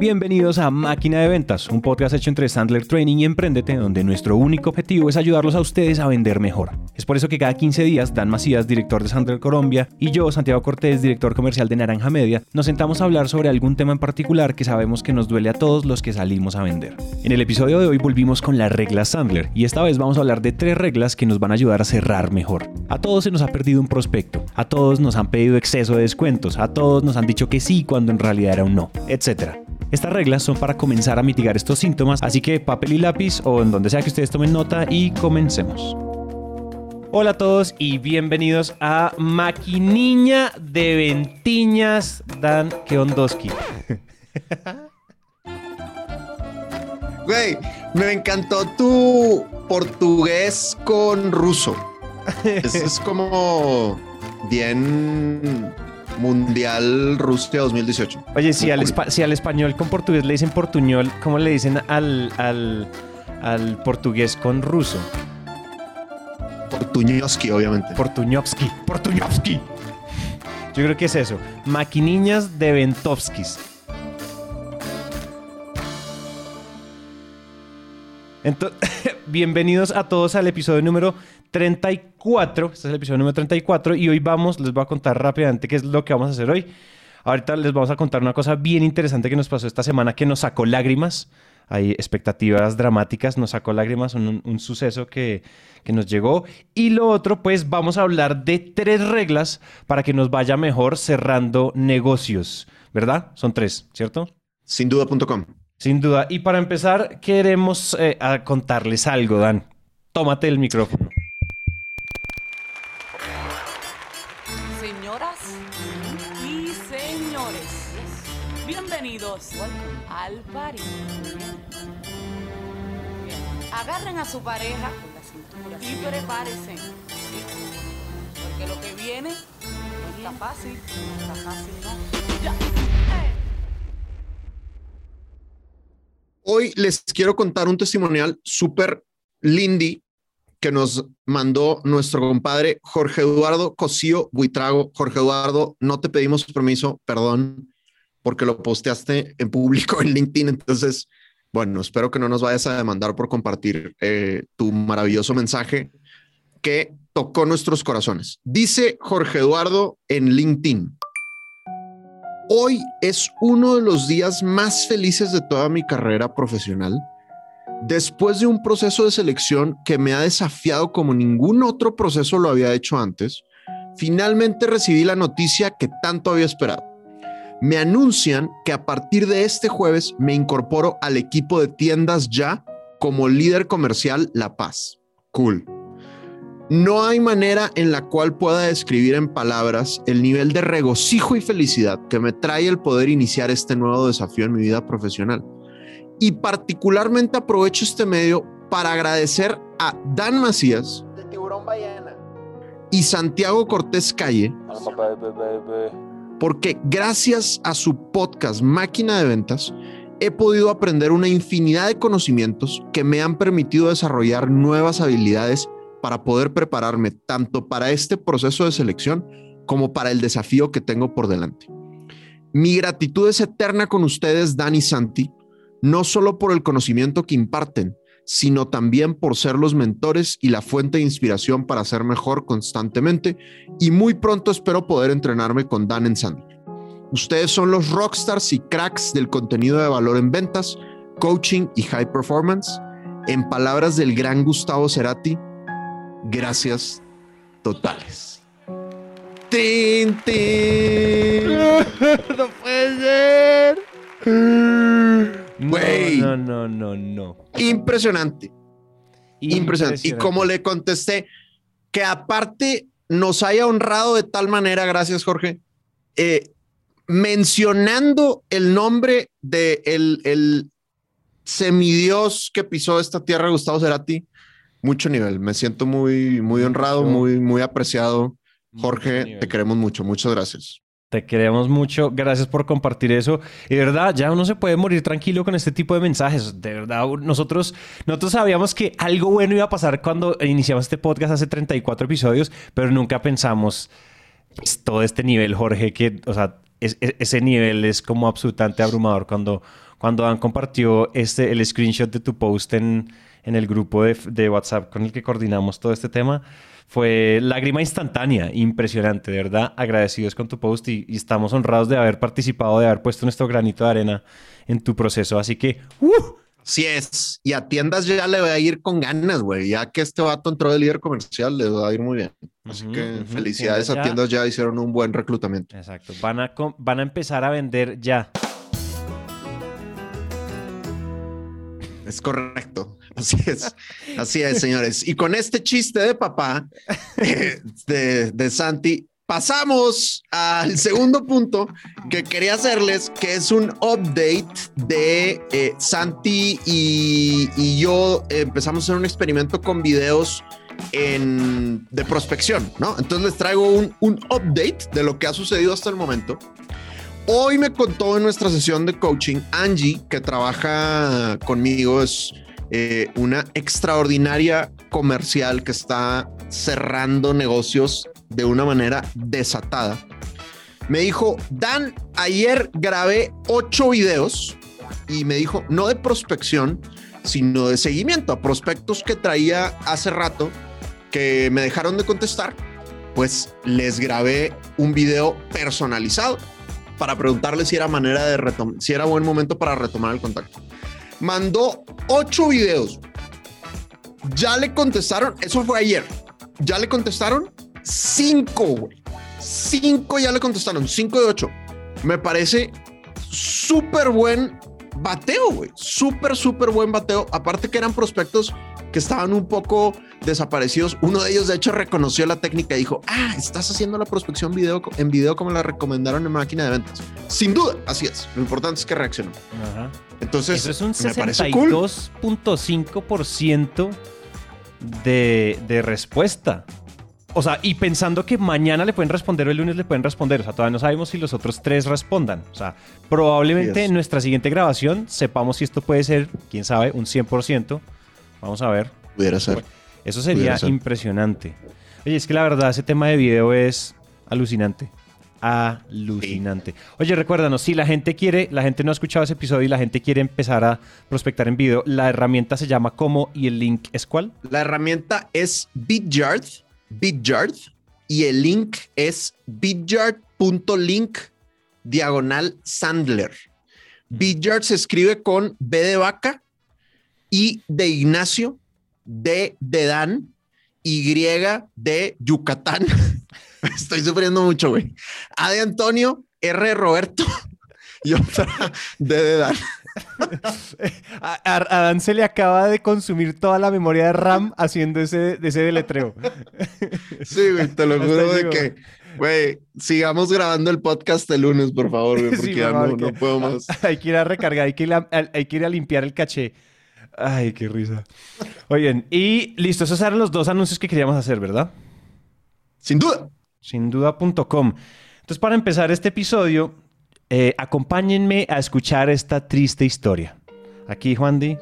Bienvenidos a Máquina de Ventas, un podcast hecho entre Sandler Training y Emprendete, donde nuestro único objetivo es ayudarlos a ustedes a vender mejor. Es por eso que cada 15 días Dan Macías, director de Sandler Colombia, y yo, Santiago Cortés, director comercial de Naranja Media, nos sentamos a hablar sobre algún tema en particular que sabemos que nos duele a todos los que salimos a vender. En el episodio de hoy volvimos con las reglas Sandler, y esta vez vamos a hablar de tres reglas que nos van a ayudar a cerrar mejor. A todos se nos ha perdido un prospecto, a todos nos han pedido exceso de descuentos, a todos nos han dicho que sí cuando en realidad era un no, etc. Estas reglas son para comenzar a mitigar estos síntomas, así que papel y lápiz o en donde sea que ustedes tomen nota y comencemos. Hola a todos y bienvenidos a Maquiniña de Ventiñas Dan Keondoski. Güey, me encantó tu portugués con ruso. Eso es como bien Mundial Rusia 2018. Oye, si al, si al, español con portugués le dicen portuñol, ¿cómo le dicen al, al, al portugués con ruso? Portuñoski, obviamente. Portuñovski. Portuñovski. Yo creo que es eso. Maquiniñas de Ventovskis. Entonces, bienvenidos a todos al episodio número 34. Este es el episodio número 34 y hoy vamos, les voy a contar rápidamente qué es lo que vamos a hacer hoy. Ahorita les vamos a contar una cosa bien interesante que nos pasó esta semana que nos sacó lágrimas. Hay expectativas dramáticas, nos sacó lágrimas, un, suceso que, que nos llegó. Y lo otro, pues vamos a hablar de tres reglas para que nos vaya mejor cerrando negocios, ¿verdad? Son tres, ¿cierto? Sin duda.com. Sin duda. Y para empezar, queremos eh, contarles algo, Dan. Tómate el micrófono. Bienvenidos al party. Agarren a su pareja y prepárense. Porque lo que viene no está fácil. No está fácil, ¿no? Hoy les quiero contar un testimonial súper lindy que nos mandó nuestro compadre Jorge Eduardo Cosío Buitrago. Jorge Eduardo, no te pedimos permiso, perdón, porque lo posteaste en público en LinkedIn. Entonces, bueno, espero que no nos vayas a demandar por compartir eh, tu maravilloso mensaje que tocó nuestros corazones. Dice Jorge Eduardo en LinkedIn. Hoy es uno de los días más felices de toda mi carrera profesional. Después de un proceso de selección que me ha desafiado como ningún otro proceso lo había hecho antes, finalmente recibí la noticia que tanto había esperado me anuncian que a partir de este jueves me incorporo al equipo de tiendas ya como líder comercial La Paz. Cool. No hay manera en la cual pueda describir en palabras el nivel de regocijo y felicidad que me trae el poder iniciar este nuevo desafío en mi vida profesional. Y particularmente aprovecho este medio para agradecer a Dan Macías de Tiburón Ballena y Santiago Cortés Calle porque gracias a su podcast Máquina de Ventas, he podido aprender una infinidad de conocimientos que me han permitido desarrollar nuevas habilidades para poder prepararme tanto para este proceso de selección como para el desafío que tengo por delante. Mi gratitud es eterna con ustedes, Dani y Santi, no solo por el conocimiento que imparten, sino también por ser los mentores y la fuente de inspiración para ser mejor constantemente y muy pronto espero poder entrenarme con Dan en Sandler. Ustedes son los rockstars y cracks del contenido de valor en ventas, coaching y high performance. En palabras del gran Gustavo Cerati, gracias totales. ¡Tin, no puede ser. No, no, no, no, Impresionante. Impresionante. Y como le contesté, que aparte nos haya honrado de tal manera, gracias Jorge, eh, mencionando el nombre de el, el semidios que pisó esta tierra, Gustavo Cerati, mucho nivel. Me siento muy, muy honrado, muy, muy apreciado. Jorge, te queremos mucho. Muchas gracias. Te queremos mucho. Gracias por compartir eso. Y de verdad, ya uno se puede morir tranquilo con este tipo de mensajes. De verdad, nosotros, nosotros sabíamos que algo bueno iba a pasar cuando iniciamos este podcast hace 34 episodios, pero nunca pensamos pues, todo este nivel, Jorge, que, o sea, ese nivel es como absolutamente abrumador cuando, cuando Dan compartió este, el screenshot de tu post en, en el grupo de, de WhatsApp con el que coordinamos todo este tema, fue lágrima instantánea, impresionante, de verdad, agradecidos con tu post y, y estamos honrados de haber participado, de haber puesto nuestro granito de arena en tu proceso. Así que, ¡uh! Sí es. Y a tiendas ya le va a ir con ganas, güey. Ya que este vato entró de líder comercial, le va a ir muy bien. Así Ujú, que ujú. felicidades Tiendas a ya. tiendas ya hicieron un buen reclutamiento. Exacto, van a, van a empezar a vender ya. Es correcto. Así es. Así es, señores. Y con este chiste de papá eh, de, de Santi, pasamos al segundo punto que quería hacerles, que es un update de eh, Santi y, y yo empezamos a hacer un experimento con videos en, de prospección, ¿no? Entonces les traigo un, un update de lo que ha sucedido hasta el momento. Hoy me contó en nuestra sesión de coaching Angie, que trabaja conmigo, es eh, una extraordinaria comercial que está cerrando negocios de una manera desatada. Me dijo, Dan, ayer grabé ocho videos y me dijo, no de prospección, sino de seguimiento a prospectos que traía hace rato que me dejaron de contestar. Pues les grabé un video personalizado para preguntarle si era manera de retomar, si era buen momento para retomar el contacto. Mandó ocho videos. Ya le contestaron, eso fue ayer. Ya le contestaron cinco. Cinco ya le contestaron, cinco de ocho. Me parece súper buen bateo, güey. Súper, súper buen bateo. Aparte que eran prospectos que estaban un poco desaparecidos. Uno de ellos, de hecho, reconoció la técnica y dijo, ah, estás haciendo la prospección video, en video como la recomendaron en máquina de ventas. Sin duda, así es. Lo importante es que reaccionó. Ajá. Entonces, Eso es un me parece cool. 62.5% de, de respuesta. O sea, y pensando que mañana le pueden responder o el lunes le pueden responder. O sea, todavía no sabemos si los otros tres respondan. O sea, probablemente en nuestra siguiente grabación sepamos si esto puede ser, quién sabe, un 100%. Vamos a ver. Pudiera ser. Eso sería ser. impresionante. Oye, es que la verdad ese tema de video es alucinante. Alucinante. Oye, recuérdanos, si la gente quiere, la gente no ha escuchado ese episodio y la gente quiere empezar a prospectar en video, la herramienta se llama como y el link es cuál? La herramienta es Bityard, Bityard, y el link es bityard.link diagonal Sandler. Bityard se escribe con B de vaca, I de Ignacio, D de Dan, Y de Yucatán. Estoy sufriendo mucho, güey. A de Antonio, R de Roberto y otra D de Dan. A, a- a Dan se le acaba de consumir toda la memoria de RAM haciendo ese, ese deletreo. Sí, güey, te lo Hasta juro de que, güey, sigamos grabando el podcast el lunes, por favor, güey, porque por ya no, no puedo más. Hay que ir a recargar, hay que ir a, hay que ir a limpiar el caché. Ay, qué risa. Oigan, y listo, esos eran los dos anuncios que queríamos hacer, ¿verdad? Sin duda. Sin duda.com. Entonces, para empezar este episodio, eh, acompáñenme a escuchar esta triste historia. Aquí, Juan Di,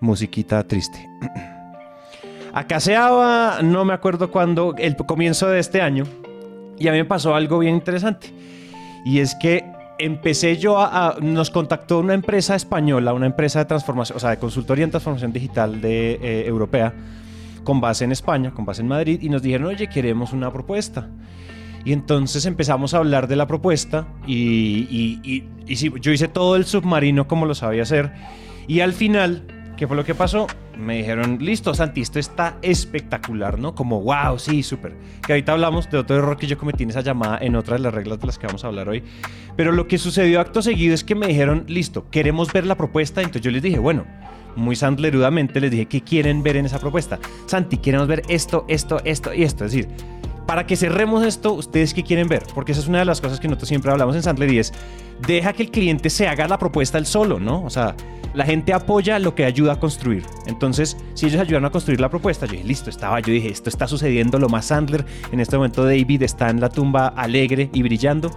musiquita triste. Acaseaba, no me acuerdo cuándo, el comienzo de este año, y a mí me pasó algo bien interesante. Y es que empecé yo a, a- nos contactó una empresa española, una empresa de transformación, o sea, de consultoría en transformación digital de, eh, europea, con base en España, con base en Madrid, y nos dijeron, oye, queremos una propuesta. Y entonces empezamos a hablar de la propuesta y, y- y- y yo hice todo el submarino como lo sabía hacer. Y al final, ¿qué fue lo que pasó? Me dijeron, listo, Santi, esto está espectacular, ¿no? Como, wow, sí, súper. Que ahorita hablamos de otro error que yo cometí en esa llamada, en otra de las reglas de las que vamos a hablar hoy. Pero lo que sucedió acto seguido es que me dijeron, listo, queremos ver la propuesta. Entonces yo les dije, bueno, muy sandlerudamente les dije, ¿qué quieren ver en esa propuesta? Santi, queremos ver esto, esto, esto y esto. Es decir, para que cerremos esto, ¿ustedes qué quieren ver? Porque esa es una de las cosas que nosotros siempre hablamos en Sandler y es, deja que el cliente se haga la propuesta él solo, ¿no? O sea, la gente apoya lo que ayuda a construir. Entonces, si ellos ayudaron a construir la propuesta, yo dije, listo, estaba, yo dije, esto está sucediendo lo más Sandler. En este momento David está en la tumba alegre y brillando.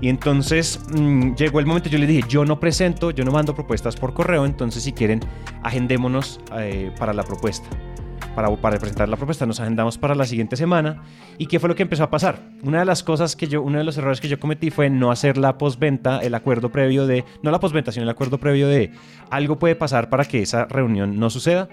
Y entonces mm, llegó el momento, yo les dije, yo no presento, yo no mando propuestas por correo, entonces si quieren, agendémonos eh, para la propuesta. Para, para presentar la propuesta. Nos agendamos para la siguiente semana. ¿Y qué fue lo que empezó a pasar? Una de las cosas que yo, uno de los errores que yo cometí fue no hacer la postventa, el acuerdo previo de, no la postventa, sino el acuerdo previo de algo puede pasar para que esa reunión no suceda.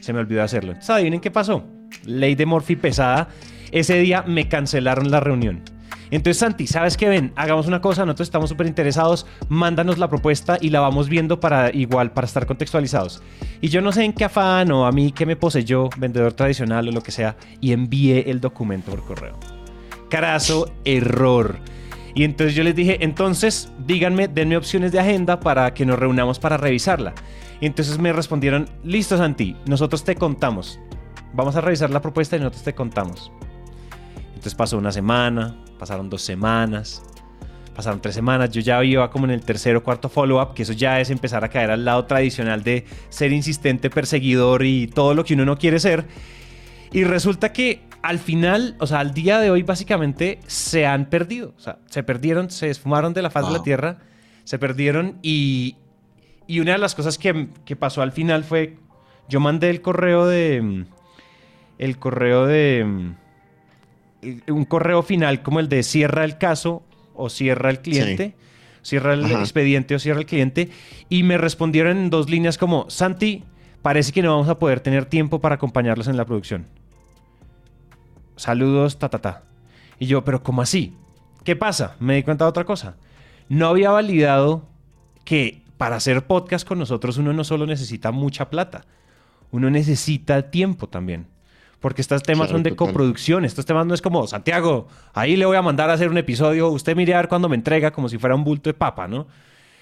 Se me olvidó hacerlo. Entonces, adivinen qué pasó. Ley de Morphy pesada. Ese día me cancelaron la reunión. Entonces, Santi, ¿sabes qué ven? Hagamos una cosa, nosotros estamos súper interesados, mándanos la propuesta y la vamos viendo para igual, para estar contextualizados. Y yo no sé en qué afán o a mí qué me poseyó, vendedor tradicional o lo que sea, y envié el documento por correo. Carazo, error. Y entonces yo les dije, entonces díganme, denme opciones de agenda para que nos reunamos para revisarla. Y entonces me respondieron, listo Santi, nosotros te contamos. Vamos a revisar la propuesta y nosotros te contamos. Entonces pasó una semana, pasaron dos semanas, pasaron tres semanas, yo ya iba como en el tercer o cuarto follow-up, que eso ya es empezar a caer al lado tradicional de ser insistente, perseguidor y todo lo que uno no quiere ser. Y resulta que al final, o sea, al día de hoy básicamente se han perdido, o sea, se perdieron, se esfumaron de la faz de la Tierra, se perdieron y, y una de las cosas que, que pasó al final fue, yo mandé el correo de, el correo de un correo final como el de cierra el caso o cierra el cliente, cierra el expediente o cierra el cliente, y me respondieron en dos líneas como, Santi, parece que no vamos a poder tener tiempo para acompañarlos en la producción. Saludos, ta, ta, ta. Y yo, pero ¿cómo así? ¿Qué pasa? Me di cuenta de otra cosa. No había validado que para hacer podcast con nosotros uno no solo necesita mucha plata, uno necesita tiempo también. Porque estos temas son de coproducción. Estos temas no es como, Santiago, ahí le voy a mandar a hacer un episodio. Usted mire a ver cuando me entrega como si fuera un bulto de papa, ¿no?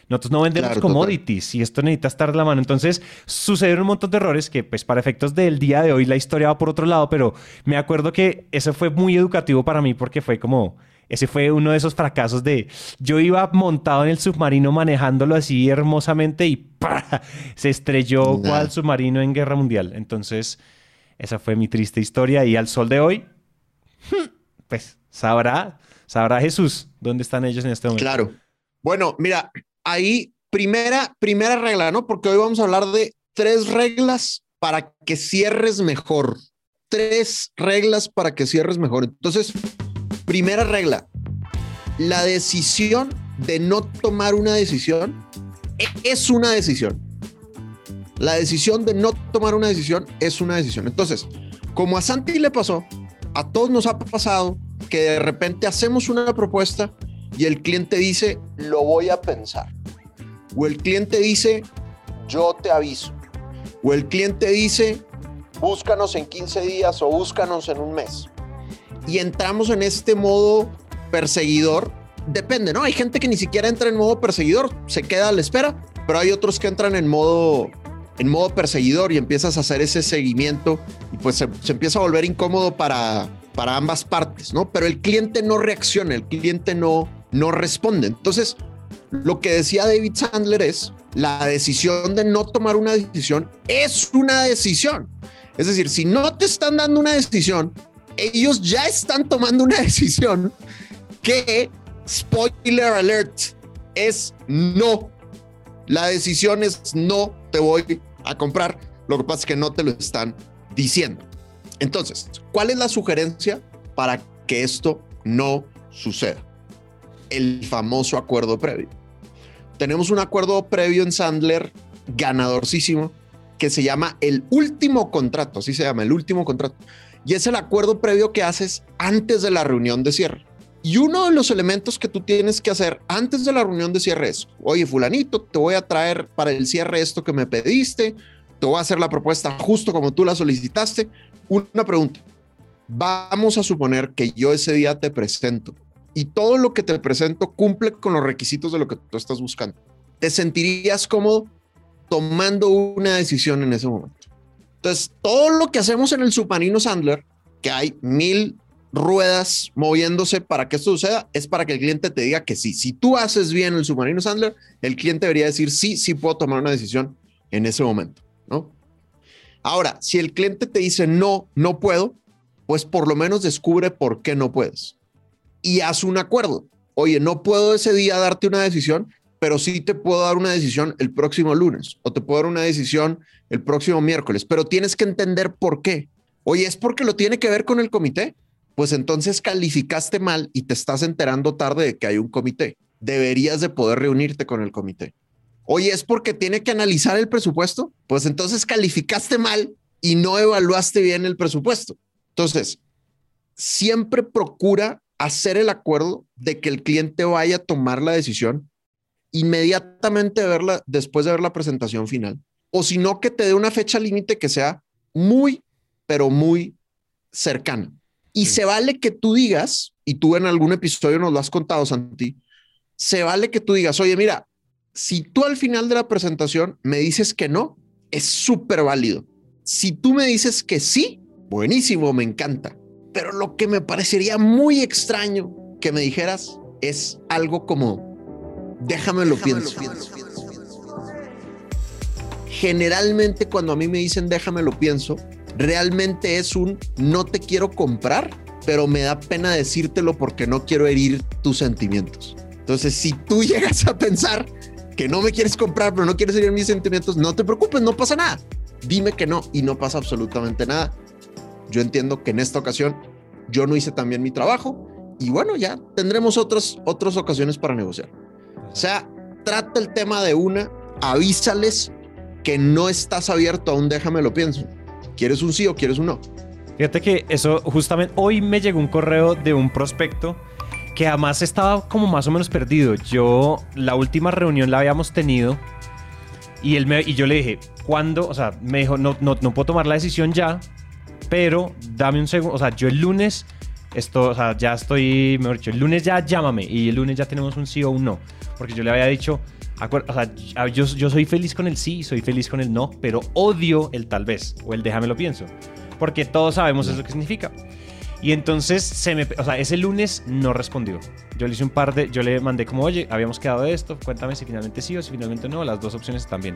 Nosotros no vendemos commodities y esto necesita estar de la mano. Entonces, sucedieron un montón de errores que, pues, para efectos del día de hoy, la historia va por otro lado, pero me acuerdo que eso fue muy educativo para mí porque fue como. Ese fue uno de esos fracasos de. Yo iba montado en el submarino manejándolo así hermosamente y se estrelló cual submarino en guerra mundial. Entonces esa fue mi triste historia y al sol de hoy, pues sabrá, sabrá Jesús dónde están ellos en este momento. Claro. Bueno, mira, ahí primera, primera regla, ¿no? Porque hoy vamos a hablar de tres reglas para que cierres mejor. Tres reglas para que cierres mejor. Entonces, primera regla, la decisión de no tomar una decisión es una decisión. La decisión de no tomar una decisión es una decisión. Entonces, como a Santi le pasó, a todos nos ha pasado que de repente hacemos una propuesta y el cliente dice, lo voy a pensar. O el cliente dice, yo te aviso. O el cliente dice, búscanos en 15 días o búscanos en un mes. Y entramos en este modo perseguidor. Depende, ¿no? Hay gente que ni siquiera entra en modo perseguidor, se queda a la espera, pero hay otros que entran en modo en modo perseguidor y empiezas a hacer ese seguimiento y pues se, empieza a volver incómodo para, para ambas partes, ¿no? Pero el cliente no reacciona, el cliente no, no responde. Entonces, lo que decía David Sandler es, la decisión de no tomar una decisión es una decisión. Es decir, si no te están dando una decisión, ellos ya están tomando una decisión que, spoiler alert, es no. La decisión es no te voy a comprar. Lo que pasa es que no te lo están diciendo. Entonces, ¿cuál es la sugerencia para que esto no suceda? El famoso acuerdo previo. Tenemos un acuerdo previo en Sandler ganadorcísimo que se llama el último contrato, así se llama, el último contrato. Y es el acuerdo previo que haces antes de la reunión de cierre. Y uno de los elementos que tú tienes que hacer antes de la reunión de cierre es, oye, fulanito, te voy a traer para el cierre esto que me pediste, te voy a hacer la propuesta justo como tú la solicitaste. Una pregunta, vamos a suponer que yo ese día te presento y todo lo que te presento cumple con los requisitos de lo que tú estás buscando. ¿Te sentirías cómodo tomando una decisión en ese momento? Entonces, todo lo que hacemos en el Supanino Sandler, que hay mil ruedas moviéndose para que esto suceda, es para que el cliente te diga que sí. Si tú haces bien el submarino Sandler, el cliente debería decir sí, sí puedo tomar una decisión en ese momento, ¿no? Ahora, si el cliente te dice no, no puedo, pues por lo menos descubre por qué no puedes y haz un acuerdo. Oye, no puedo ese día darte una decisión, pero sí te puedo dar una decisión el próximo lunes o te puedo dar una decisión el próximo miércoles, pero tienes que entender por qué. Oye, es porque lo tiene que ver con el comité. Pues entonces calificaste mal y te estás enterando tarde de que hay un comité. Deberías de poder reunirte con el comité. Oye, es porque tiene que analizar el presupuesto. Pues entonces calificaste mal y no evaluaste bien el presupuesto. Entonces, siempre procura hacer el acuerdo de que el cliente vaya a tomar la decisión inmediatamente después de ver la presentación final. O si no, que te dé una fecha límite que sea muy, pero muy cercana. Y se vale que tú digas, y tú en algún episodio nos lo has contado, Santi, se vale que tú digas, oye, mira, si tú al final de la presentación me dices que no, es súper válido. Si tú me dices que sí, buenísimo, me encanta. Pero lo que me parecería muy extraño que me dijeras es algo como, déjame lo pienso. Generalmente cuando a mí me dicen déjame lo pienso, realmente es un no te quiero comprar, pero me da pena decírtelo porque no quiero herir tus sentimientos. Entonces, si tú llegas a pensar que no me quieres comprar, pero no quieres herir mis sentimientos, no te preocupes, no pasa nada. Dime que no y no pasa absolutamente nada. Yo entiendo que en esta ocasión yo no hice también mi trabajo y bueno, ya tendremos otras, otras ocasiones para negociar. O sea, trata el tema de una, avísales que no estás abierto a un déjame lo pienso. ¿Quieres un sí o quieres un no? Fíjate que eso justamente hoy me llegó un correo de un prospecto que además estaba como más o menos perdido. Yo la última reunión la habíamos tenido y él me, y yo le dije, ¿cuándo? O sea, me dijo, no, no, no puedo tomar la decisión ya, pero dame un segundo, o sea, yo el lunes esto, o sea, ya estoy, mejor dicho, el lunes ya llámame y el lunes ya tenemos un sí o un no, porque yo le había dicho, o sea, yo, yo soy feliz con el sí, soy feliz con el no, pero odio el tal vez o el déjame lo pienso, porque todos sabemos eso que significa. Y entonces se me, o sea, ese lunes no respondió. Yo le hice un par de, yo le mandé como, oye, habíamos quedado de esto, cuéntame si finalmente sí o si finalmente no, las dos opciones están bien.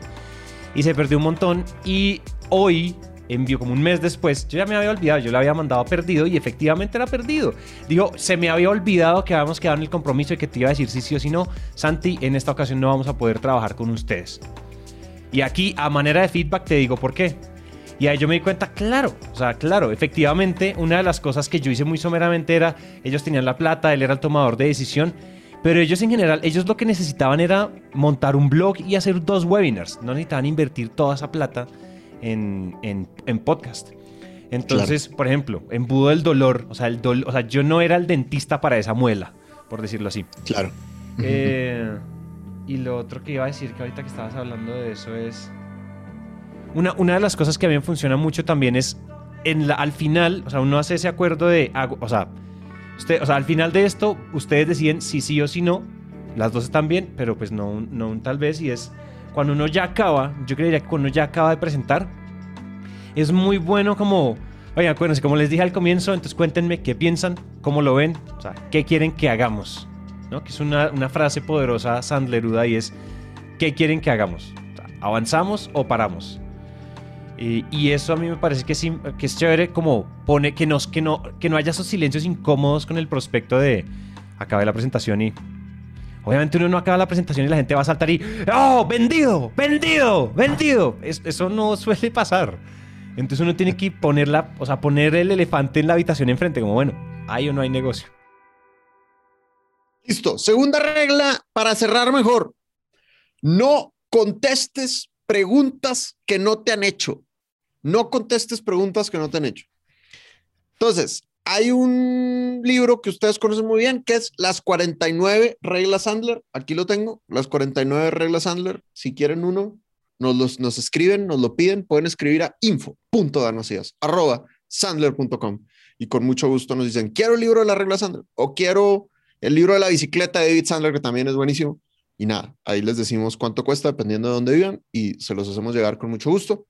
Y se perdió un montón y hoy envió como un mes después, yo ya me había olvidado, yo le había mandado perdido y efectivamente era perdido. Digo, se me había olvidado que habíamos quedado en el compromiso y que te iba a decir si sí o si no. Santi, en esta ocasión no vamos a poder trabajar con ustedes. Y aquí, a manera de feedback, te digo por qué. Y ahí yo me di cuenta, claro, o sea, claro, efectivamente, una de las cosas que yo hice muy someramente era, ellos tenían la plata, él era el tomador de decisión, pero ellos en general, ellos lo que necesitaban era montar un blog y hacer dos webinars, no necesitaban invertir toda esa plata en, podcast. Entonces, por ejemplo, embudo del dolor, o sea, el o sea, yo no era el dentista para esa muela, por decirlo así. Claro. Eh, y lo otro que iba a decir, que ahorita que estabas hablando de eso es... Una, una de las cosas que a mí me funciona mucho también es, en la, al final, o sea, uno hace ese acuerdo de, o sea, usted, o sea, al final de esto, ustedes deciden si sí o si no, las dos están bien, pero pues no, no un tal vez, y es cuando uno ya acaba, yo creería que cuando ya acaba de presentar, es muy bueno como, oigan, acuérdense, como les dije al comienzo, entonces cuéntenme qué piensan, cómo lo ven, o sea, qué quieren que hagamos, ¿no? Que es una, una frase poderosa sandleruda y es, ¿qué quieren que hagamos? ¿Avanzamos o paramos? Y, y, eso a mí me parece que que es chévere como pone que, nos, que, no, que no haya esos silencios incómodos con el prospecto de acabe la presentación y Obviamente uno no acaba la presentación y la gente va a saltar y ¡Oh! ¡Vendido! ¡Vendido! ¡Vendido! eso no suele pasar. Entonces uno tiene que poner, o sea, poner el elefante en la habitación enfrente, como bueno, hay o no hay negocio. Listo. Segunda regla para cerrar mejor. No contestes preguntas que no te han hecho. No contestes preguntas que no te han hecho. Entonces, hay un libro que ustedes conocen muy bien, que es Las 49 reglas Sandler. Aquí lo tengo, las 49 reglas Sandler. Si quieren uno, nos, los, nos escriben, nos lo piden, pueden escribir a info.danocías, arroba sandler.com. Y con mucho gusto nos dicen, quiero el libro de las reglas Sandler o quiero el libro de la bicicleta de David Sandler, que también es buenísimo. Y nada, ahí les decimos cuánto cuesta dependiendo de dónde vivan y se los hacemos llegar con mucho gusto.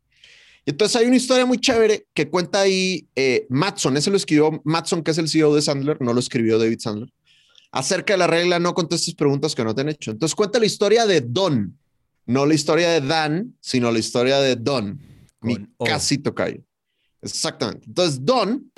Entonces hay una historia muy chévere que cuenta ahí eh, Matson, ese lo escribió Matson, que es el CEO de Sandler, no lo escribió David Sandler, acerca de la regla no contestes preguntas que no te han hecho. Entonces cuenta la historia de Don, no la historia de Dan, sino la historia de Don, mi casi tocayo. Exactamente. Entonces Don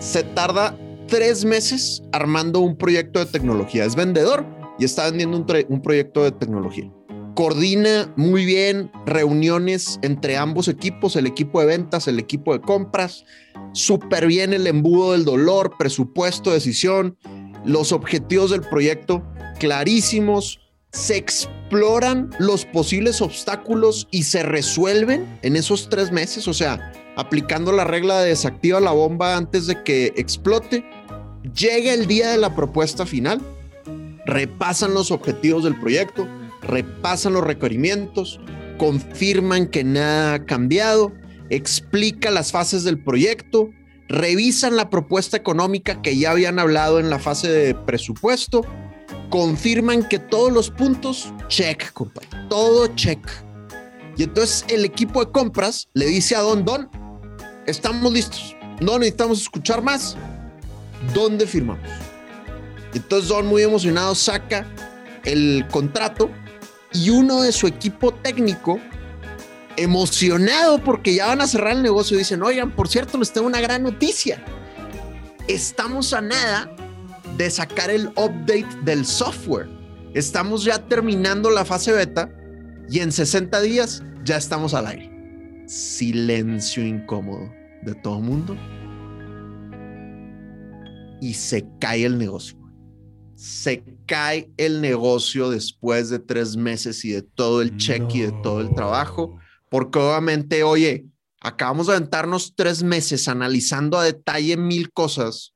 se tarda tres meses armando un proyecto de tecnología, es vendedor y está vendiendo un, un proyecto de tecnología coordina muy bien reuniones entre ambos equipos, el equipo de ventas, el equipo de compras, súper bien el embudo del dolor, presupuesto, decisión, los objetivos del proyecto clarísimos, se exploran los posibles obstáculos y se resuelven en esos tres meses, o sea, aplicando la regla de desactiva la bomba antes de que explote, llega el día de la propuesta final, repasan los objetivos del proyecto, repasan los requerimientos, confirman que nada ha cambiado, explica las fases del proyecto, revisan la propuesta económica que ya habían hablado en la fase de presupuesto, confirman que todos los puntos, check, compadre, todo check. Y entonces el equipo de compras le dice a Don Don, estamos listos, no necesitamos escuchar más, ¿dónde firmamos? Entonces Don muy emocionado saca el contrato y uno de su equipo técnico emocionado porque ya van a cerrar el negocio dicen, oigan, por cierto, les tengo una gran noticia. Estamos a nada de sacar el update del software. Estamos ya terminando la fase beta y en 60 días ya estamos al aire. Silencio incómodo de todo el mundo. Y se cae el negocio. Se cae el negocio después de tres meses y de todo el check y de todo el trabajo. Porque obviamente, oye, acabamos de aventarnos tres meses analizando a detalle mil cosas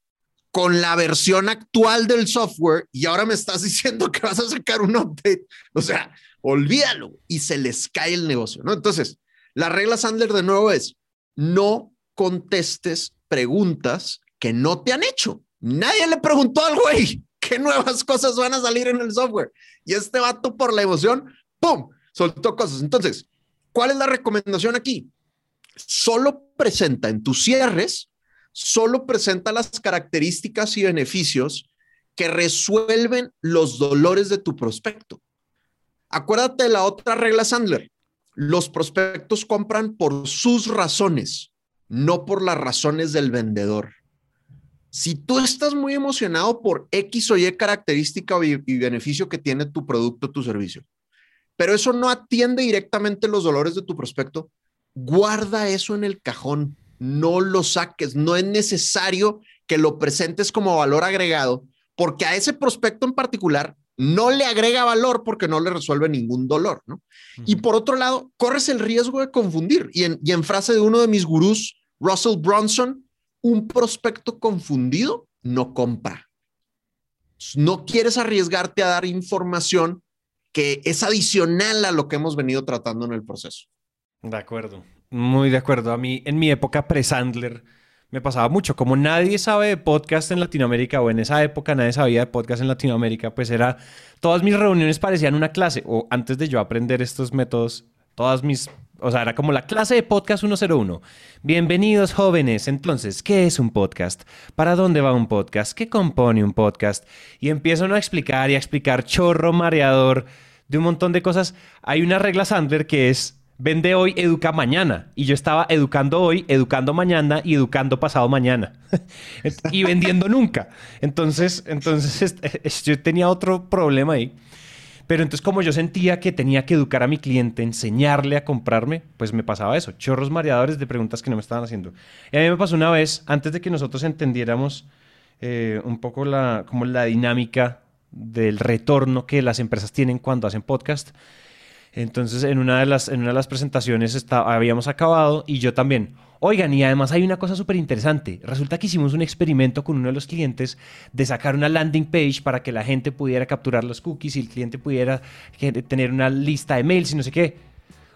con la versión actual del software y ahora me estás diciendo que vas a sacar un update. O sea, olvídalo y se les cae el negocio, ¿no? Entonces, la regla Sandler de nuevo es no contestes preguntas que no te han hecho. Nadie le preguntó al güey qué nuevas cosas van a salir en el software. Y este vato por la emoción, ¡pum! Soltó cosas. Entonces, ¿cuál es la recomendación aquí? Solo presenta en tus cierres, solo presenta las características y beneficios que resuelven los dolores de tu prospecto. Acuérdate de la otra regla Sandler. Los prospectos compran por sus razones, no por las razones del vendedor. Si tú estás muy emocionado por X o Y característica y beneficio que tiene tu producto, tu servicio, pero eso no atiende directamente los dolores de tu prospecto, guarda eso en el cajón, no lo saques, no es necesario que lo presentes como valor agregado, porque a ese prospecto en particular no le agrega valor porque no le resuelve ningún dolor, ¿no? Y por otro lado, corres el riesgo de confundir. Y en, y en frase de uno de mis gurús, Russell Bronson, un prospecto confundido no compra. No quieres arriesgarte a dar información que es adicional a lo que hemos venido tratando en el proceso. De acuerdo, muy de acuerdo. A mí, en mi época pre-Sandler, me pasaba mucho. Como nadie sabe de podcast en Latinoamérica, o en esa época nadie sabía de podcast en Latinoamérica, pues era. Todas mis reuniones parecían una clase, o antes de yo aprender estos métodos, todas mis. O sea, era como la clase de podcast 101. Bienvenidos jóvenes. Entonces, ¿qué es un podcast? ¿Para dónde va un podcast? ¿Qué compone un podcast? Y empiezan a explicar y a explicar chorro mareador de un montón de cosas. Hay una regla Sandler que es vende hoy, educa mañana. Y yo estaba educando hoy, educando mañana y educando pasado mañana. y vendiendo nunca. Entonces, entonces yo tenía otro problema ahí. Pero entonces como yo sentía que tenía que educar a mi cliente, enseñarle a comprarme, pues me pasaba eso, chorros mareadores de preguntas que no me estaban haciendo. Y a mí me pasó una vez, antes de que nosotros entendiéramos eh, un poco la, como la dinámica del retorno que las empresas tienen cuando hacen podcast, entonces, en una de las, en una de las presentaciones habíamos acabado y yo también. Oigan, y además hay una cosa súper interesante. Resulta que hicimos un experimento con uno de los clientes de sacar una landing page para que la gente pudiera capturar los cookies y el cliente pudiera tener una lista de mails y no sé qué.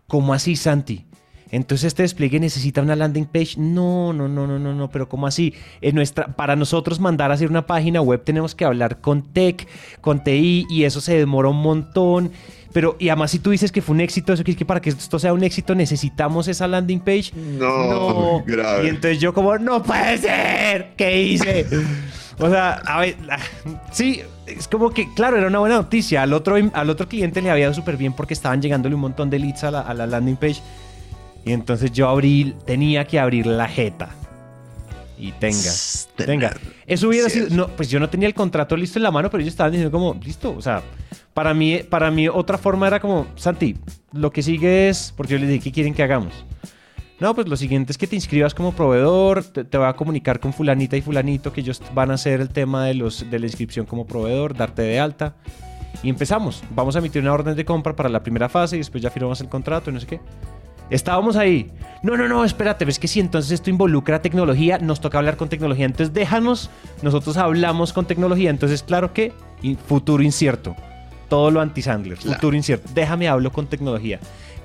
¿Cómo así, Santi? Entonces este despliegue necesita una landing page. No, no, no, no, no, no. Pero ¿cómo así? En nuestra, para nosotros mandar a hacer una página web tenemos que hablar con tech, con TI y eso se demora un montón. Pero, y además, si tú dices que fue un éxito, eso quiere que para que esto sea un éxito necesitamos esa landing page. No, grave. Y entonces yo, como, no puede ser. ¿Qué hice? o sea, a ver, sí, es como que, claro, era una buena noticia. Al otro, al otro cliente le había ido súper bien porque estaban llegándole un montón de leads a la, a la landing page. Y entonces yo abrí, tenía que abrir la jeta y tenga, tenga. Eso hubiera sido, no, pues yo no tenía el contrato listo en la mano, pero ellos estaban diciendo como, listo, o sea, para mí, para mí otra forma era como, Santi, lo que sigue es, porque yo les dije, ¿qué quieren que hagamos? No, pues lo siguiente es que te inscribas como proveedor, te, te va a comunicar con fulanita y fulanito que ellos van a hacer el tema de, los, de la inscripción como proveedor, darte de alta. Y empezamos. Vamos a emitir una orden de compra para la primera fase y después ya firmamos el contrato y no sé qué. Estábamos ahí. No, no, no, espérate, ves que si entonces esto involucra tecnología, nos toca hablar con tecnología. Entonces déjanos, nosotros hablamos con tecnología. Entonces, claro que y futuro incierto. Todo lo anti-Sandler, Claro. futuro incierto. Déjame hablo con tecnología.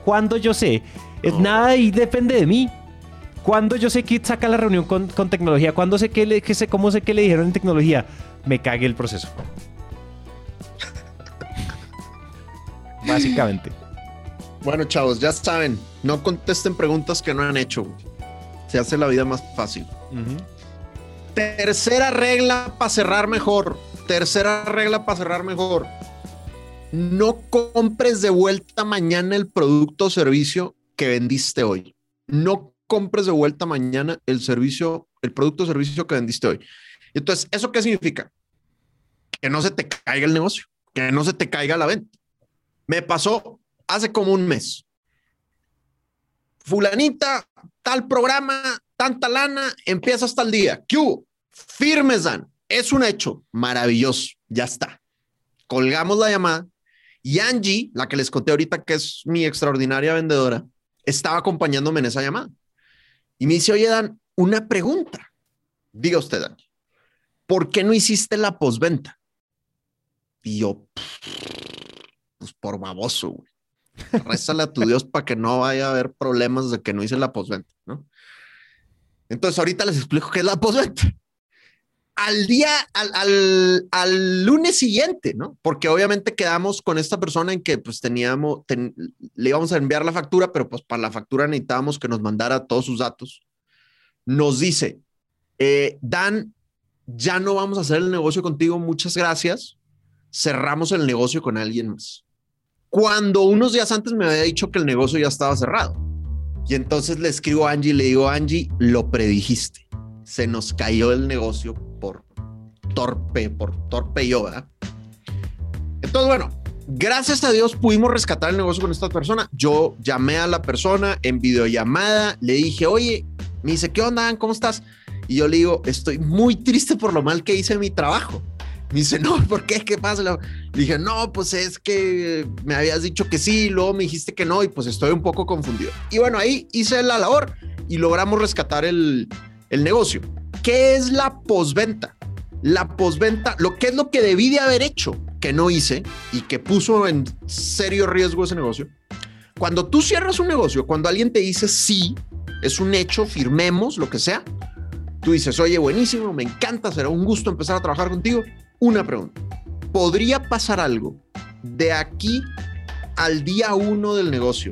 Cuando yo sé, es nada ahí depende de mí. Cuando yo sé que saca la reunión con, con tecnología, cuando sé que, le, que sé cómo sé que le dijeron en tecnología, me cague el proceso. Básicamente. Bueno, chavos, ya saben, no contesten preguntas que no han hecho. güey. Se hace la vida más fácil. Tercera regla para cerrar mejor. Tercera regla para cerrar mejor. No compres de vuelta mañana el producto o servicio que vendiste hoy. No compres de vuelta mañana el servicio, el producto o servicio que vendiste hoy. Entonces, ¿eso qué significa? Que no se te caiga el negocio, que no se te caiga la venta. Me pasó hace como un mes. Fulanita, tal programa, tanta lana, empieza hasta el día. Q, firmes dan. Es un hecho maravilloso. Ya está. Colgamos la llamada y Angie, la que les conté ahorita que es mi extraordinaria vendedora, estaba acompañándome en esa llamada. Y me dice, oye, Dan, una pregunta. Diga usted, Dan, ¿por qué no hiciste la posventa? Y yo, pues por baboso, güey. Rézale a tu Dios para que no vaya a haber problemas de que no hice la posventa, ¿no? Entonces, ahorita les explico qué es la posventa. Al día, al, al, al lunes siguiente, ¿no? Porque obviamente quedamos con esta persona en que pues teníamos, ten- le íbamos a enviar la factura, pero pues para la factura necesitábamos que nos mandara todos sus datos. Nos dice, eh, Dan, ya no vamos a hacer el negocio contigo, muchas gracias. Cerramos el negocio con alguien más cuando unos días antes me había dicho que el negocio ya estaba cerrado. Y entonces le escribo a Angie y le digo, Angie, lo predijiste. Se nos cayó el negocio por torpe, por torpe yo, ¿verdad? Entonces, bueno, gracias a Dios pudimos rescatar el negocio con esta persona. Yo llamé a la persona en videollamada, le dije, oye, me dice, ¿qué onda? ¿Cómo estás? Y yo le digo, estoy muy triste por lo mal que hice en mi trabajo. Me dice, no, ¿por qué? ¿Qué pasa? Le dije, no, pues es que me habías dicho que sí, luego me dijiste que no y pues estoy un poco confundido. Y bueno, ahí hice la labor y logramos rescatar el, el negocio. ¿Qué es la posventa? La posventa, lo que es lo que debí de haber hecho, que no hice y que puso en serio riesgo ese negocio. Cuando tú cierras un negocio, cuando alguien te dice sí, es un hecho, firmemos, lo que sea, tú dices, oye, buenísimo, me encanta, será un gusto empezar a trabajar contigo. Una pregunta, ¿podría pasar algo de aquí al día uno del negocio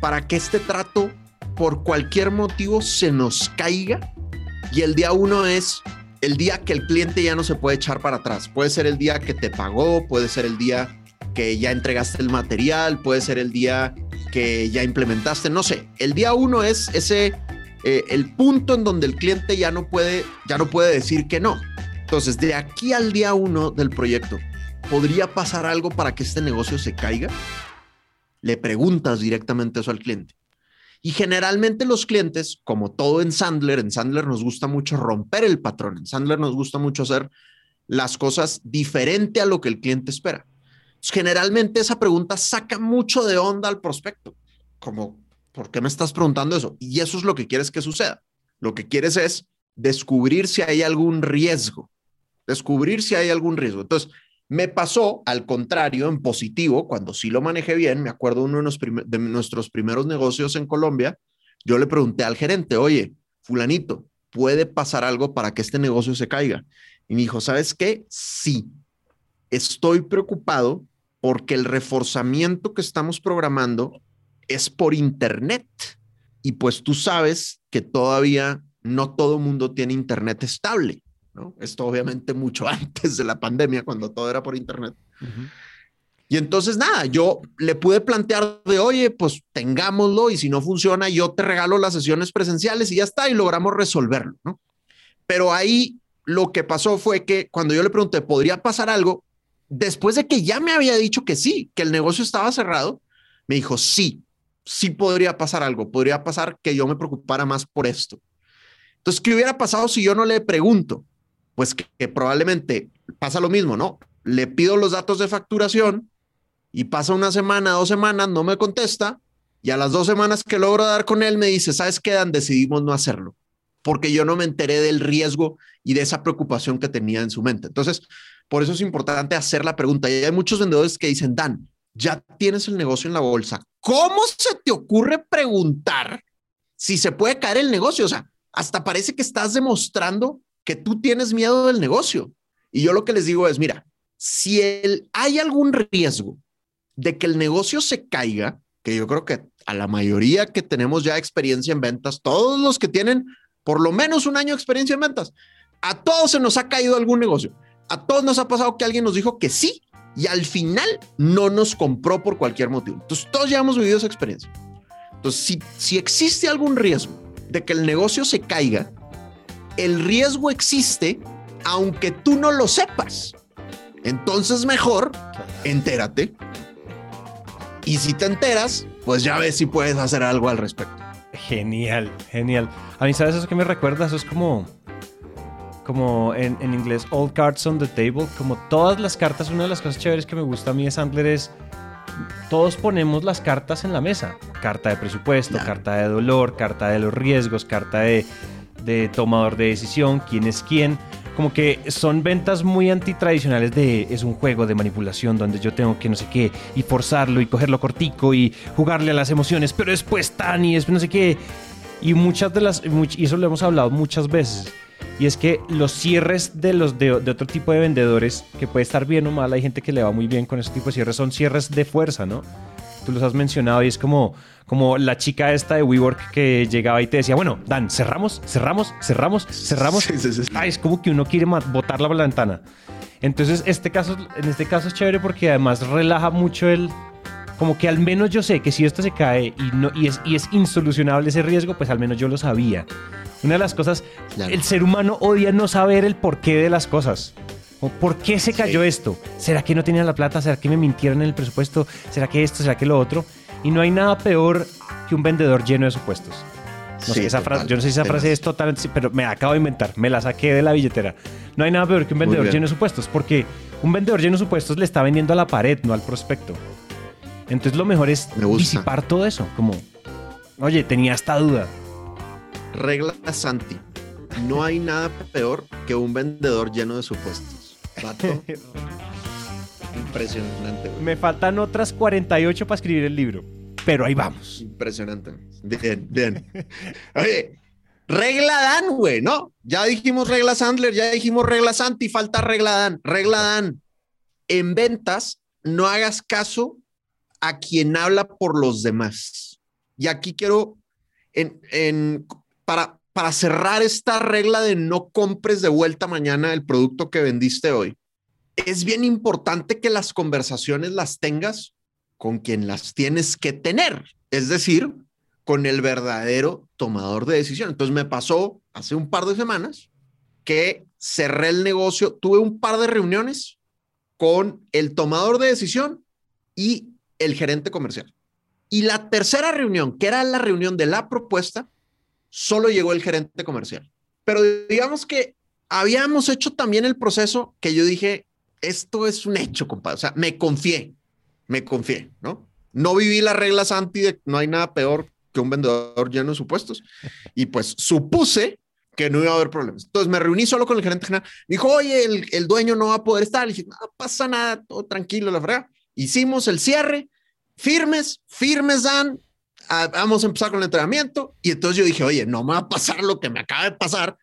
para que este trato por cualquier motivo se nos caiga? Y el día uno es el día que el cliente ya no se puede echar para atrás. Puede ser el día que te pagó, puede ser el día que ya entregaste el material, puede ser el día que ya implementaste, no sé. El día uno es ese eh, el punto en donde el cliente ya no puede ya no puede decir que no. Entonces, de aquí al día uno del proyecto, ¿podría pasar algo para que este negocio se caiga? Le preguntas directamente eso al cliente. Y generalmente los clientes, como todo en Sandler, en Sandler nos gusta mucho romper el patrón, en Sandler nos gusta mucho hacer las cosas diferente a lo que el cliente espera. Generalmente esa pregunta saca mucho de onda al prospecto, como, ¿por qué me estás preguntando eso? Y eso es lo que quieres que suceda. Lo que quieres es descubrir si hay algún riesgo, descubrir si hay algún riesgo. Entonces, me pasó al contrario, en positivo, cuando sí lo manejé bien, me acuerdo uno de, de nuestros primeros negocios en Colombia, yo le pregunté al gerente, oye, fulanito, ¿puede pasar algo para que este negocio se caiga? Y me dijo, ¿sabes qué? Sí, estoy preocupado porque el reforzamiento que estamos programando es por internet. Y pues tú sabes que todavía no todo mundo tiene internet estable. ¿No? Esto obviamente mucho antes de la pandemia, cuando todo era por internet. Y entonces, nada, yo le pude plantear de, oye, pues tengámoslo y si no funciona, yo te regalo las sesiones presenciales y ya está, y logramos resolverlo, ¿no? Pero ahí lo que pasó fue que cuando yo le pregunté, ¿podría pasar algo? Después de que ya me había dicho que sí, que el negocio estaba cerrado, me dijo, sí, sí podría pasar algo, podría pasar que yo me preocupara más por esto. Entonces, ¿qué hubiera pasado si yo no le pregunto? Pues que, probablemente pasa lo mismo, ¿no? Le pido los datos de facturación y pasa una semana, dos semanas, no me contesta y a las dos semanas que logro dar con él me dice, ¿sabes qué, Dan? Decidimos no hacerlo porque yo no me enteré del riesgo y de esa preocupación que tenía en su mente. Entonces, por eso es importante hacer la pregunta. Y hay muchos vendedores que dicen, Dan, ya tienes el negocio en la bolsa. ¿Cómo se te ocurre preguntar si se puede caer el negocio? O sea, hasta parece que estás demostrando que tú tienes miedo del negocio. Y yo lo que les digo es, mira, si hay algún riesgo de que el negocio se caiga, que yo creo que a la mayoría que tenemos ya experiencia en ventas, todos los que tienen por lo menos un año de experiencia en ventas, a todos se nos ha caído algún negocio. A todos nos ha pasado que alguien nos dijo que sí y al final no nos compró por cualquier motivo. Entonces, todos ya hemos vivido esa experiencia. Entonces, si, si existe algún riesgo de que el negocio se caiga, el riesgo existe aunque tú no lo sepas. Entonces, mejor entérate. Y si te enteras, pues ya ves si puedes hacer algo al respecto. Genial, genial. A mí, ¿sabes eso que me recuerda? Eso es como como en, en, inglés, all cards on the table, como todas las cartas, una de las cosas chéveres que me gusta a mí de Sandler es, todos ponemos las cartas en la mesa, carta de presupuesto, carta de dolor, carta de los riesgos, carta de, de tomador de decisión, quién es quién, como que son ventas muy antitradicionales de es un juego de manipulación donde yo tengo que no sé qué y forzarlo y cogerlo cortico y jugarle a las emociones, pero después tan y es no sé qué. Y muchas de las, y eso lo hemos hablado muchas veces y es que los cierres de los de, otro tipo de vendedores, que puede estar bien o mal, hay gente que le va muy bien con ese tipo de cierres, son cierres de fuerza, ¿no? Tú los has mencionado y es como, como la chica esta de WeWork que llegaba y te decía, bueno, Dan, cerramos, cerramos, cerramos, cerramos. Sí, sí, sí. es como que uno quiere botarla por la ventana. Entonces, este caso, en este caso es chévere porque además relaja mucho el, como que al menos yo sé que si esto se cae y, no, y, es, y es insolucionable ese riesgo, pues al menos yo lo sabía. Una de las cosas, el ser humano odia no saber el porqué de las cosas. O ¿Por qué se cayó esto? ¿Será que no tenía la plata? ¿Será que me mintieron en el presupuesto? ¿Será que esto? ¿Será que lo otro? Y no hay nada peor que un vendedor lleno de supuestos. No sé, esa frase, yo no sé si esa frase es totalmente, pero me acabo de inventar, me la saqué de la billetera. No hay nada peor que un vendedor lleno de supuestos, porque un vendedor lleno de supuestos le está vendiendo a la pared, no al prospecto. Entonces lo mejor es disipar todo eso, como, oye, tenía esta duda, Regla Santi. No hay nada peor que un vendedor lleno de supuestos. Impresionante. Me faltan otras 48 para escribir el libro, pero ahí vamos. Impresionante. Bien, bien. Oye, regla Dan, güey, ¿no? Ya dijimos regla Sandler, ya dijimos regla Santi, falta regla Dan. Regla Dan. En ventas, no hagas caso a quien habla por los demás. Y aquí quiero, en, en para, para cerrar esta regla de no compres de vuelta mañana el producto que vendiste hoy, es bien importante que las conversaciones las tengas con quien las tienes que tener, es decir, con el verdadero tomador de decisión. Entonces me pasó hace un par de semanas que cerré el negocio, tuve un par de reuniones con el tomador de decisión y el gerente comercial. Y la tercera reunión, que era la reunión de la propuesta, solo llegó el gerente comercial. Pero digamos que habíamos hecho también el proceso que yo dije, esto es un hecho, compadre. O sea, me confié, me confié, ¿no? No viví las reglas anti de no hay nada peor que un vendedor lleno de supuestos. Y pues supuse que no iba a haber problemas. Entonces me reuní solo con el gerente general. Me dijo, oye, el, dueño no va a poder estar. Le dije, no pasa nada, todo tranquilo, la verdad. Hicimos el cierre, firmes, firmes, Dan, vamos a empezar con el entrenamiento. Y entonces yo dije, oye, no me va a pasar lo que me acaba de pasar.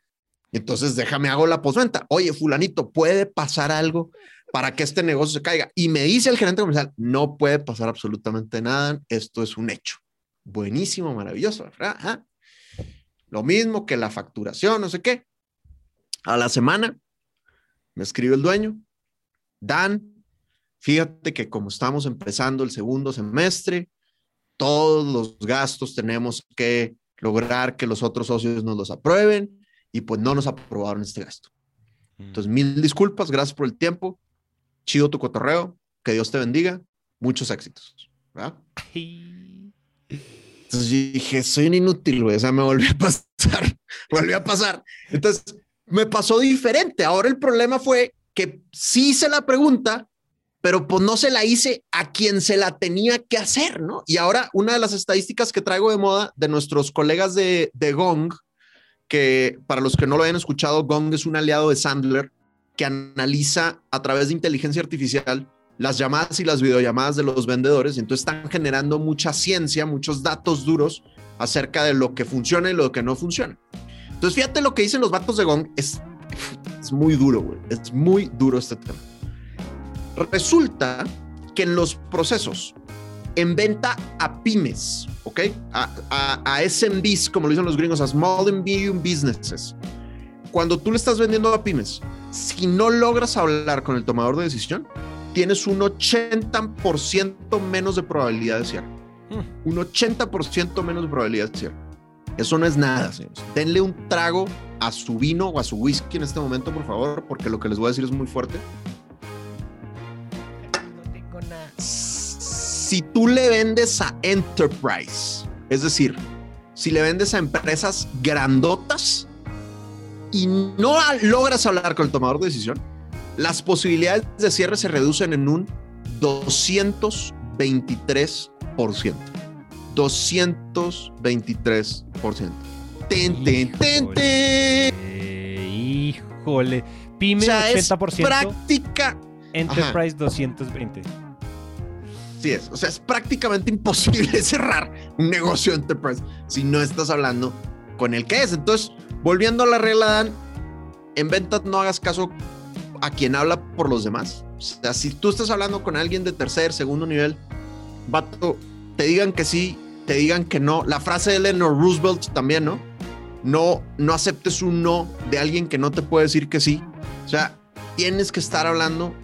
Entonces déjame hago la postventa. Oye, fulanito, ¿puede pasar algo para que este negocio se caiga? Y me dice el gerente comercial, no puede pasar absolutamente nada. Esto es un hecho. Buenísimo, maravilloso. Lo mismo que la facturación, no sé qué. A la semana me escribe el dueño, Dan, fíjate que como estamos empezando el segundo semestre, todos los gastos tenemos que lograr que los otros socios nos los aprueben y pues no nos aprobaron este gasto. Mm. Entonces, mil disculpas, gracias por el tiempo, chido tu cotorreo, que Dios te bendiga, muchos éxitos. Entonces yo dije, soy un inútil, güey. O sea, me volvió a pasar, volvió a pasar. Entonces me pasó diferente. Ahora el problema fue que sí hice la pregunta, pero pues no se la hice a quien se la tenía que hacer, ¿no? Y ahora una de las estadísticas que traigo de moda de nuestros colegas de, de Gong, que para los que no lo hayan escuchado, Gong es un aliado de Sandler que analiza a través de inteligencia artificial las llamadas y las videollamadas de los vendedores y entonces están generando mucha ciencia, muchos datos duros acerca de lo que funciona y lo que no funciona. Entonces fíjate lo que dicen los vatos de Gong, es, es muy duro, güey, es muy duro este tema. Resulta que en los procesos, en venta a pymes, ¿ok? A, a, a SMBs, como lo dicen los gringos, a Small and Medium Businesses. Cuando tú le estás vendiendo a pymes, si no logras hablar con el tomador de decisión, tienes un 80% menos de probabilidad de cierre. Hmm. Un 80% menos de probabilidad de cierre. Eso no es nada, señores. Denle un trago a su vino o a su whisky en este momento, por favor, porque lo que les voy a decir es muy fuerte. Si tú le vendes a Enterprise, es decir, si le vendes a empresas grandotas y no logras hablar con el tomador de decisión, las posibilidades de cierre se reducen en un 223%. 223%. Ten, ten, ten, ten. Híjole. Pyme O sea, 80%. es práctica. Enterprise 220. Sí es. O sea, es prácticamente imposible cerrar un negocio enterprise si no estás hablando con el que es. Entonces, volviendo a la regla, Dan, en ventas no hagas caso a quien habla por los demás. O sea, si tú estás hablando con alguien de tercer, segundo nivel, vato, te digan que sí, te digan que no. La frase de Eleanor Roosevelt también, ¿no? No, no aceptes un no de alguien que no te puede decir que sí. O sea, tienes que estar hablando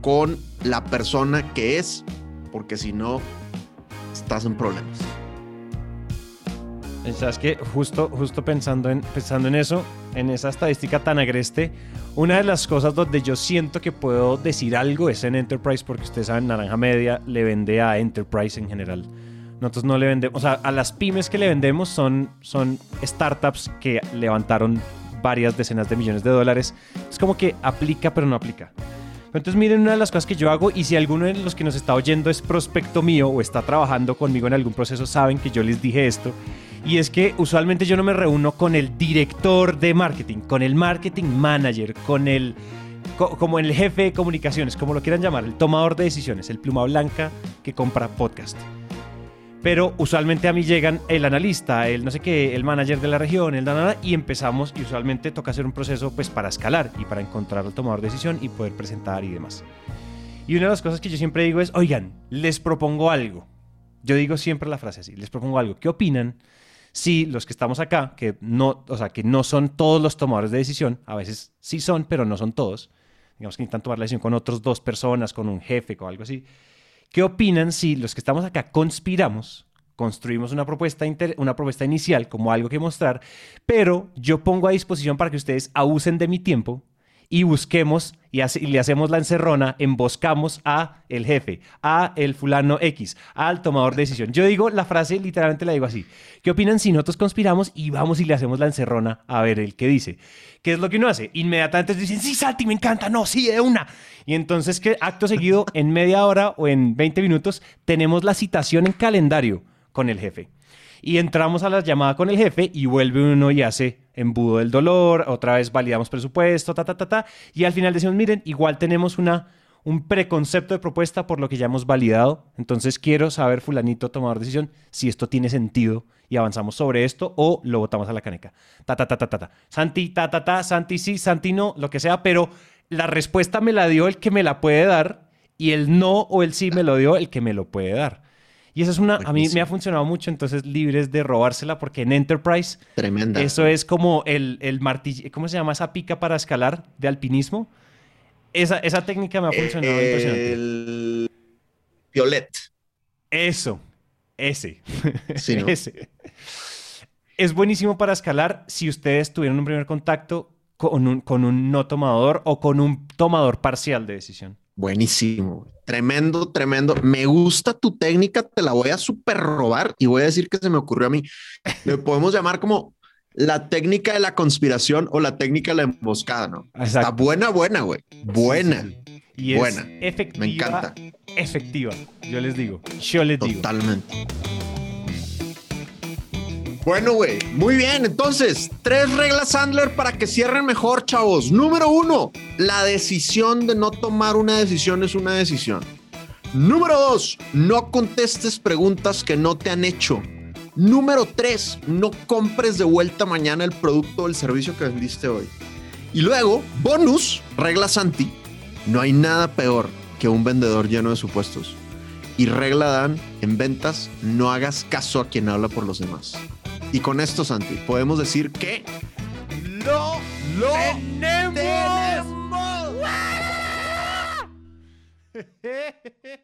con la persona que es, porque si no, estás en problemas. ¿Sabes que Justo, justo pensando, en, pensando en eso, en esa estadística tan agreste, una de las cosas donde yo siento que puedo decir algo es en Enterprise, porque ustedes saben, Naranja Media le vende a Enterprise en general. Nosotros no le vendemos, o sea, a las pymes que le vendemos son, son startups que levantaron varias decenas de millones de dólares. Es como que aplica, pero no aplica. Entonces miren una de las cosas que yo hago y si alguno de los que nos está oyendo es prospecto mío o está trabajando conmigo en algún proceso saben que yo les dije esto y es que usualmente yo no me reúno con el director de marketing, con el marketing manager, con el co- como el jefe de comunicaciones, como lo quieran llamar, el tomador de decisiones, el pluma blanca que compra podcast. Pero usualmente a mí llegan el analista, el no sé qué, el manager de la región, el nada, y empezamos y usualmente toca hacer un proceso pues para escalar y para encontrar al tomador de decisión y poder presentar y demás. Y una de las cosas que yo siempre digo es, oigan, les propongo algo. Yo digo siempre la frase así, les propongo algo. ¿Qué opinan si los que estamos acá, que no, o sea, que no son todos los tomadores de decisión, a veces sí son, pero no son todos, digamos que necesitan tomar la decisión con otras dos personas, con un jefe, con algo así. ¿Qué opinan si los que estamos acá conspiramos, construimos una propuesta, una propuesta inicial como algo que mostrar, pero yo pongo a disposición para que ustedes abusen de mi tiempo y busquemos y, hace- y le hacemos la encerrona, emboscamos a el jefe, a el fulano X, al tomador de decisión. Yo digo la frase, literalmente la digo así. ¿Qué opinan si nosotros conspiramos y vamos y le hacemos la encerrona a ver el que dice? ¿Qué es lo que uno hace? Inmediatamente dicen, sí, Santi, me encanta, no, sí, de una. Y entonces, que acto seguido, en media hora o en 20 minutos, tenemos la citación en calendario con el jefe. Y entramos a la llamada con el jefe y vuelve uno y hace embudo del dolor, otra vez validamos presupuesto, ta, ta, ta, ta. Y al final decimos, miren, igual tenemos una, un preconcepto de propuesta por lo que ya hemos validado. Entonces quiero saber, fulanito, tomador de decisión, si esto tiene sentido y avanzamos sobre esto o lo botamos a la caneca. Ta, ta, ta, ta, ta, ta. Santi, ta, ta, ta, Santi sí, Santi no, lo que sea, pero la respuesta me la dio el que me la puede dar y el no o el sí me lo dio el que me lo puede dar. Y eso es una, a mí me Buenísimo. ha funcionado mucho, entonces libres de robársela, porque en Enterprise Tremenda. eso es como el, el martillo, ¿cómo se llama esa pica para escalar de alpinismo? Esa, esa técnica me ha funcionado impresionante. El Violet. Eso, ese. Sí, ¿no? ese. Es buenísimo para escalar si ustedes tuvieron un primer contacto con un, con un no tomador o con un tomador parcial de decisión. Buenísimo. Tremendo, tremendo. Me gusta tu técnica, te la voy a super robar y voy a decir que se me ocurrió a mí. Le podemos llamar como la técnica de la conspiración o la técnica de la emboscada, ¿no? Está buena, buena, güey. Buena. Y buena. es efectiva. Me encanta. Efectiva, yo les digo. Yo les digo. Totalmente. Bueno, güey, muy bien. Entonces, tres reglas Sandler para que cierren mejor, chavos. Número uno, la decisión de no tomar una decisión es una decisión. Número dos, no contestes preguntas que no te han hecho. Número tres, no compres de vuelta mañana el producto o el servicio que vendiste hoy. Y luego, bonus, regla Santi, no hay nada peor que un vendedor lleno de supuestos. Y regla Dan, en ventas, no hagas caso a quien habla por los demás. Y con esto, Santi, podemos decir que lo, lo tenemos.